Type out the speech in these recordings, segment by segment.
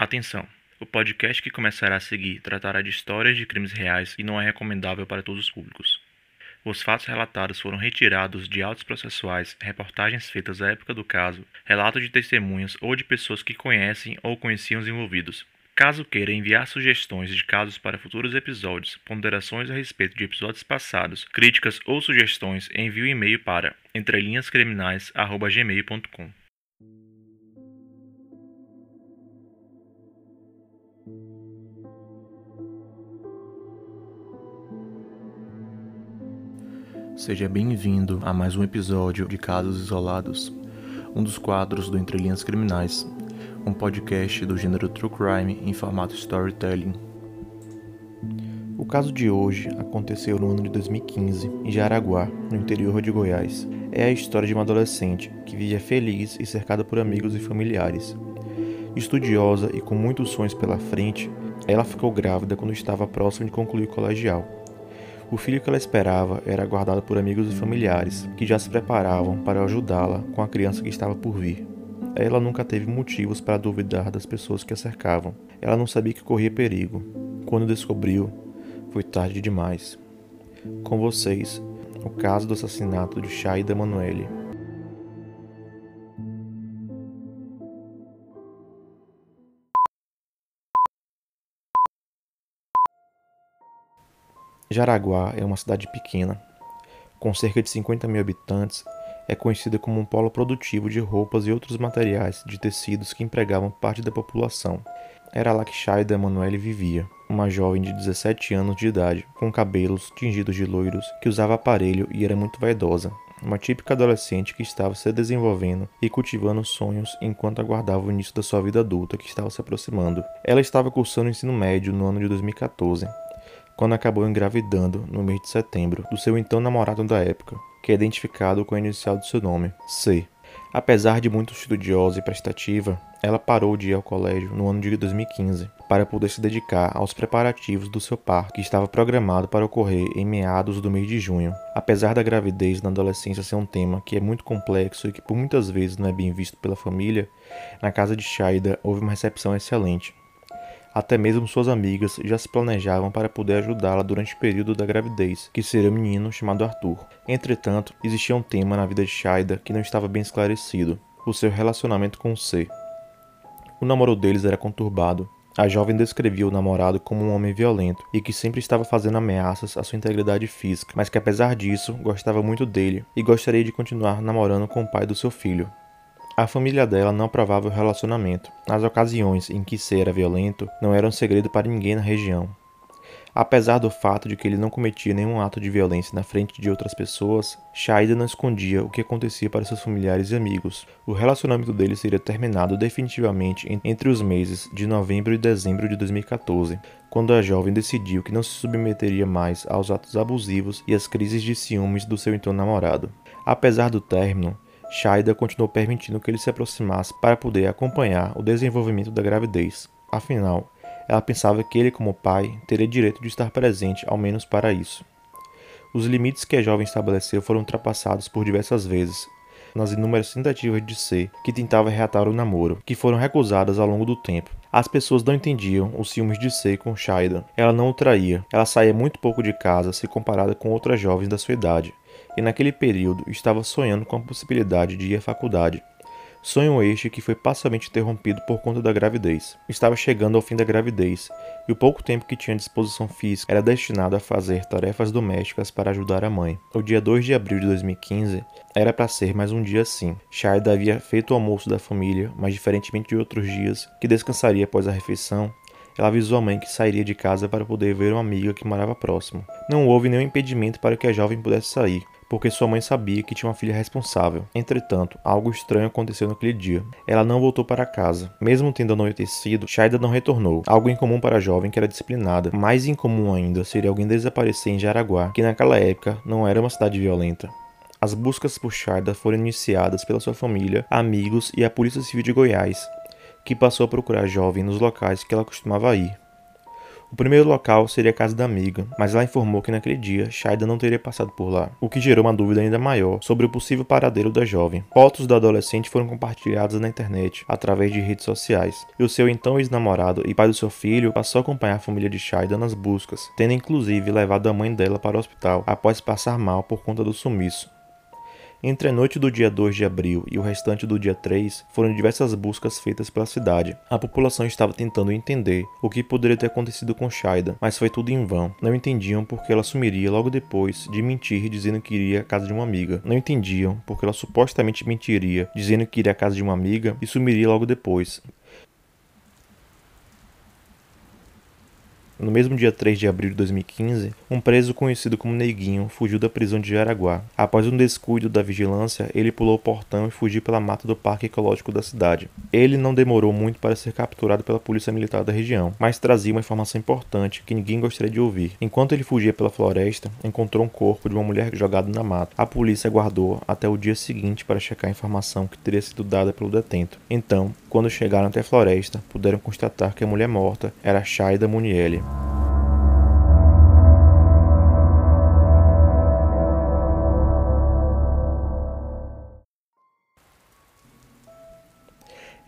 Atenção! O podcast que começará a seguir tratará de histórias de crimes reais e não é recomendável para todos os públicos. Os fatos relatados foram retirados de autos processuais, reportagens feitas à época do caso, relatos de testemunhas ou de pessoas que conhecem ou conheciam os envolvidos. Caso queira enviar sugestões de casos para futuros episódios, ponderações a respeito de episódios passados, críticas ou sugestões, envie o um e-mail para entrelinhascriminais@gmail.com. Seja bem-vindo a mais um episódio de Casos Isolados, um dos quadros do Entre Linhas Criminais, um podcast do gênero True Crime em formato storytelling. O caso de hoje aconteceu no ano de 2015, em Jaraguá, no interior de Goiás. É a história de uma adolescente que vivia feliz e cercada por amigos e familiares. Estudiosa e com muitos sonhos pela frente, ela ficou grávida quando estava próxima de concluir o colegial. O filho que ela esperava era aguardado por amigos e familiares, que já se preparavam para ajudá-la com a criança que estava por vir. Ela nunca teve motivos para duvidar das pessoas que a cercavam. Ela não sabia que corria perigo. Quando descobriu, foi tarde demais. Com vocês, o caso do assassinato de Shaida Emanuele. Jaraguá é uma cidade pequena, com cerca de 50 mil habitantes, é conhecida como um polo produtivo de roupas e outros materiais de tecidos que empregavam parte da população. Era lá que Shaida Emanuele vivia, uma jovem de 17 anos de idade, com cabelos tingidos de loiros, que usava aparelho e era muito vaidosa. Uma típica adolescente que estava se desenvolvendo e cultivando sonhos enquanto aguardava o início da sua vida adulta que estava se aproximando. Ela estava cursando o ensino médio no ano de 2014 quando acabou engravidando no mês de setembro do seu então namorado da época, que é identificado com a inicial do seu nome, C. Apesar de muito estudiosa e prestativa, ela parou de ir ao colégio no ano de 2015 para poder se dedicar aos preparativos do seu par, que estava programado para ocorrer em meados do mês de junho. Apesar da gravidez na adolescência ser um tema que é muito complexo e que por muitas vezes não é bem visto pela família, na casa de Shaida houve uma recepção excelente. Até mesmo suas amigas já se planejavam para poder ajudá-la durante o período da gravidez, que seria um menino chamado Arthur. Entretanto, existia um tema na vida de Shaida que não estava bem esclarecido: o seu relacionamento com C. O namoro deles era conturbado. A jovem descrevia o namorado como um homem violento e que sempre estava fazendo ameaças à sua integridade física, mas que apesar disso gostava muito dele e gostaria de continuar namorando com o pai do seu filho. A família dela não aprovava o relacionamento. As ocasiões em que ser era violento não eram segredo para ninguém na região. Apesar do fato de que ele não cometia nenhum ato de violência na frente de outras pessoas, Shaida não escondia o que acontecia para seus familiares e amigos. O relacionamento dele seria terminado definitivamente entre os meses de novembro e dezembro de 2014, quando a jovem decidiu que não se submeteria mais aos atos abusivos e às crises de ciúmes do seu então namorado. Apesar do término, Shaida continuou permitindo que ele se aproximasse para poder acompanhar o desenvolvimento da gravidez. Afinal, ela pensava que ele, como pai, teria direito de estar presente, ao menos para isso. Os limites que a jovem estabeleceu foram ultrapassados por diversas vezes, nas inúmeras tentativas de ser que tentava reatar o namoro, que foram recusadas ao longo do tempo. As pessoas não entendiam os ciúmes de ser com Shaida. Ela não o traía, ela saía muito pouco de casa se comparada com outras jovens da sua idade e naquele período estava sonhando com a possibilidade de ir à faculdade. Sonho este que foi parcialmente interrompido por conta da gravidez. Estava chegando ao fim da gravidez, e o pouco tempo que tinha à disposição física era destinado a fazer tarefas domésticas para ajudar a mãe. O dia 2 de abril de 2015 era para ser mais um dia assim. Shaida havia feito o almoço da família, mas diferentemente de outros dias, que descansaria após a refeição, ela avisou a mãe que sairia de casa para poder ver uma amiga que morava próximo. Não houve nenhum impedimento para que a jovem pudesse sair, porque sua mãe sabia que tinha uma filha responsável. Entretanto, algo estranho aconteceu naquele dia. Ela não voltou para casa. Mesmo tendo anoitecido, Shaida não retornou. Algo incomum para a jovem que era disciplinada. Mais incomum ainda seria alguém desaparecer em Jaraguá, que naquela época não era uma cidade violenta. As buscas por Shaida foram iniciadas pela sua família, amigos e a Polícia Civil de Goiás, que passou a procurar a jovem nos locais que ela costumava ir. O primeiro local seria a casa da amiga, mas ela informou que naquele dia Shaida não teria passado por lá, o que gerou uma dúvida ainda maior sobre o possível paradeiro da jovem. Fotos do adolescente foram compartilhadas na internet através de redes sociais, e o seu então ex-namorado e pai do seu filho passou a acompanhar a família de Shaida nas buscas, tendo inclusive levado a mãe dela para o hospital após passar mal por conta do sumiço. Entre a noite do dia 2 de abril e o restante do dia 3, foram diversas buscas feitas pela cidade. A população estava tentando entender o que poderia ter acontecido com Shaida, mas foi tudo em vão. Não entendiam porque ela sumiria logo depois de mentir dizendo que iria à casa de uma amiga. Não entendiam porque ela supostamente mentiria dizendo que iria à casa de uma amiga e sumiria logo depois. No mesmo dia 3 de abril de 2015, um preso conhecido como Neguinho fugiu da prisão de Jaraguá. Após um descuido da vigilância, ele pulou o portão e fugiu pela mata do Parque Ecológico da cidade. Ele não demorou muito para ser capturado pela polícia militar da região, mas trazia uma informação importante que ninguém gostaria de ouvir. Enquanto ele fugia pela floresta, encontrou um corpo de uma mulher jogado na mata. A polícia aguardou até o dia seguinte para checar a informação que teria sido dada pelo detento. Então, quando chegaram até a floresta, puderam constatar que a mulher morta era Shaida Muniele.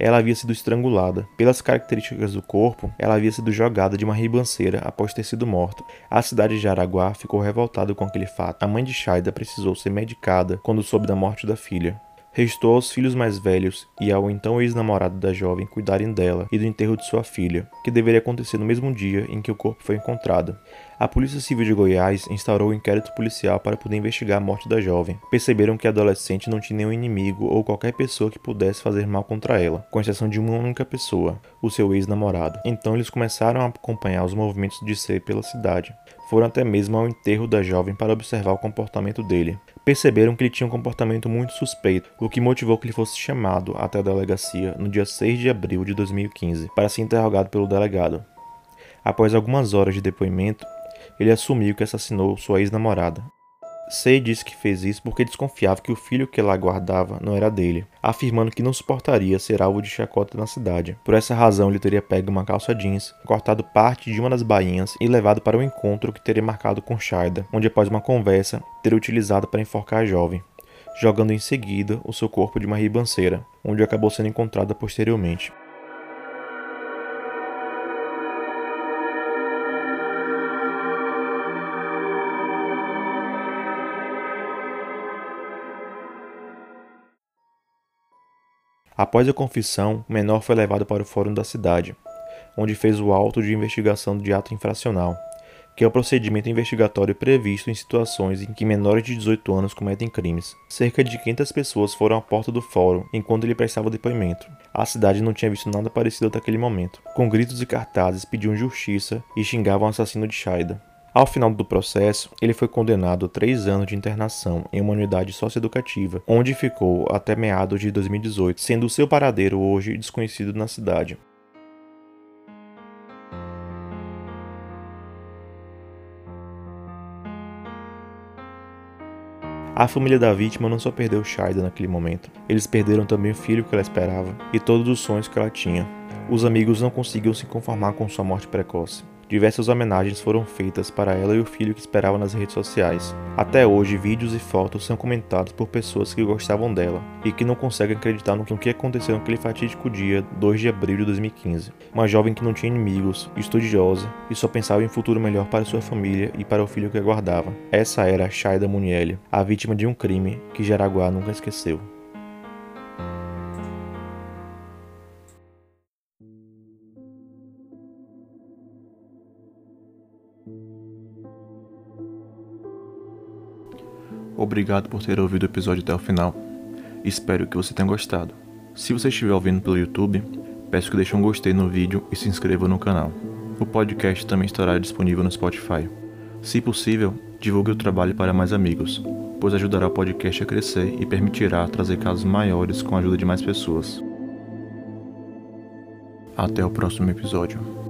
Ela havia sido estrangulada. Pelas características do corpo, ela havia sido jogada de uma ribanceira após ter sido morta. A cidade de Araguá ficou revoltada com aquele fato. A mãe de Shaida precisou ser medicada quando soube da morte da filha. Restou aos filhos mais velhos e ao então ex-namorado da jovem cuidarem dela e do enterro de sua filha, que deveria acontecer no mesmo dia em que o corpo foi encontrado. A Polícia Civil de Goiás instaurou um inquérito policial para poder investigar a morte da jovem. Perceberam que a adolescente não tinha nenhum inimigo ou qualquer pessoa que pudesse fazer mal contra ela, com exceção de uma única pessoa, o seu ex-namorado. Então eles começaram a acompanhar os movimentos de ser pela cidade. Foram até mesmo ao enterro da jovem para observar o comportamento dele perceberam que ele tinha um comportamento muito suspeito, o que motivou que ele fosse chamado até a delegacia no dia 6 de abril de 2015 para ser interrogado pelo delegado. Após algumas horas de depoimento, ele assumiu que assassinou sua ex-namorada, Sei disse que fez isso porque desconfiava que o filho que ela guardava não era dele, afirmando que não suportaria ser alvo de chacota na cidade. Por essa razão, ele teria pego uma calça jeans, cortado parte de uma das bainhas e levado para o um encontro que teria marcado com Shaida, onde após uma conversa, teria utilizado para enforcar a jovem, jogando em seguida o seu corpo de uma ribanceira, onde acabou sendo encontrada posteriormente. Após a confissão, o menor foi levado para o fórum da cidade, onde fez o auto de investigação de ato infracional, que é o procedimento investigatório previsto em situações em que menores de 18 anos cometem crimes. Cerca de 500 pessoas foram à porta do fórum enquanto ele prestava depoimento. A cidade não tinha visto nada parecido até aquele momento. Com gritos e cartazes pediam justiça e xingavam o assassino de Shaida. Ao final do processo, ele foi condenado a três anos de internação em uma unidade socioeducativa, onde ficou até meados de 2018, sendo seu paradeiro hoje desconhecido na cidade. A família da vítima não só perdeu Shaida naquele momento, eles perderam também o filho que ela esperava e todos os sonhos que ela tinha. Os amigos não conseguiam se conformar com sua morte precoce. Diversas homenagens foram feitas para ela e o filho que esperava nas redes sociais. Até hoje, vídeos e fotos são comentados por pessoas que gostavam dela e que não conseguem acreditar no que aconteceu naquele fatídico dia 2 de abril de 2015. Uma jovem que não tinha inimigos, estudiosa e só pensava em um futuro melhor para sua família e para o filho que aguardava. Essa era Shaida Muniele, a vítima de um crime que Jaraguá nunca esqueceu. Obrigado por ter ouvido o episódio até o final. Espero que você tenha gostado. Se você estiver ouvindo pelo YouTube, peço que deixe um gostei no vídeo e se inscreva no canal. O podcast também estará disponível no Spotify. Se possível, divulgue o trabalho para mais amigos, pois ajudará o podcast a crescer e permitirá trazer casos maiores com a ajuda de mais pessoas. Até o próximo episódio.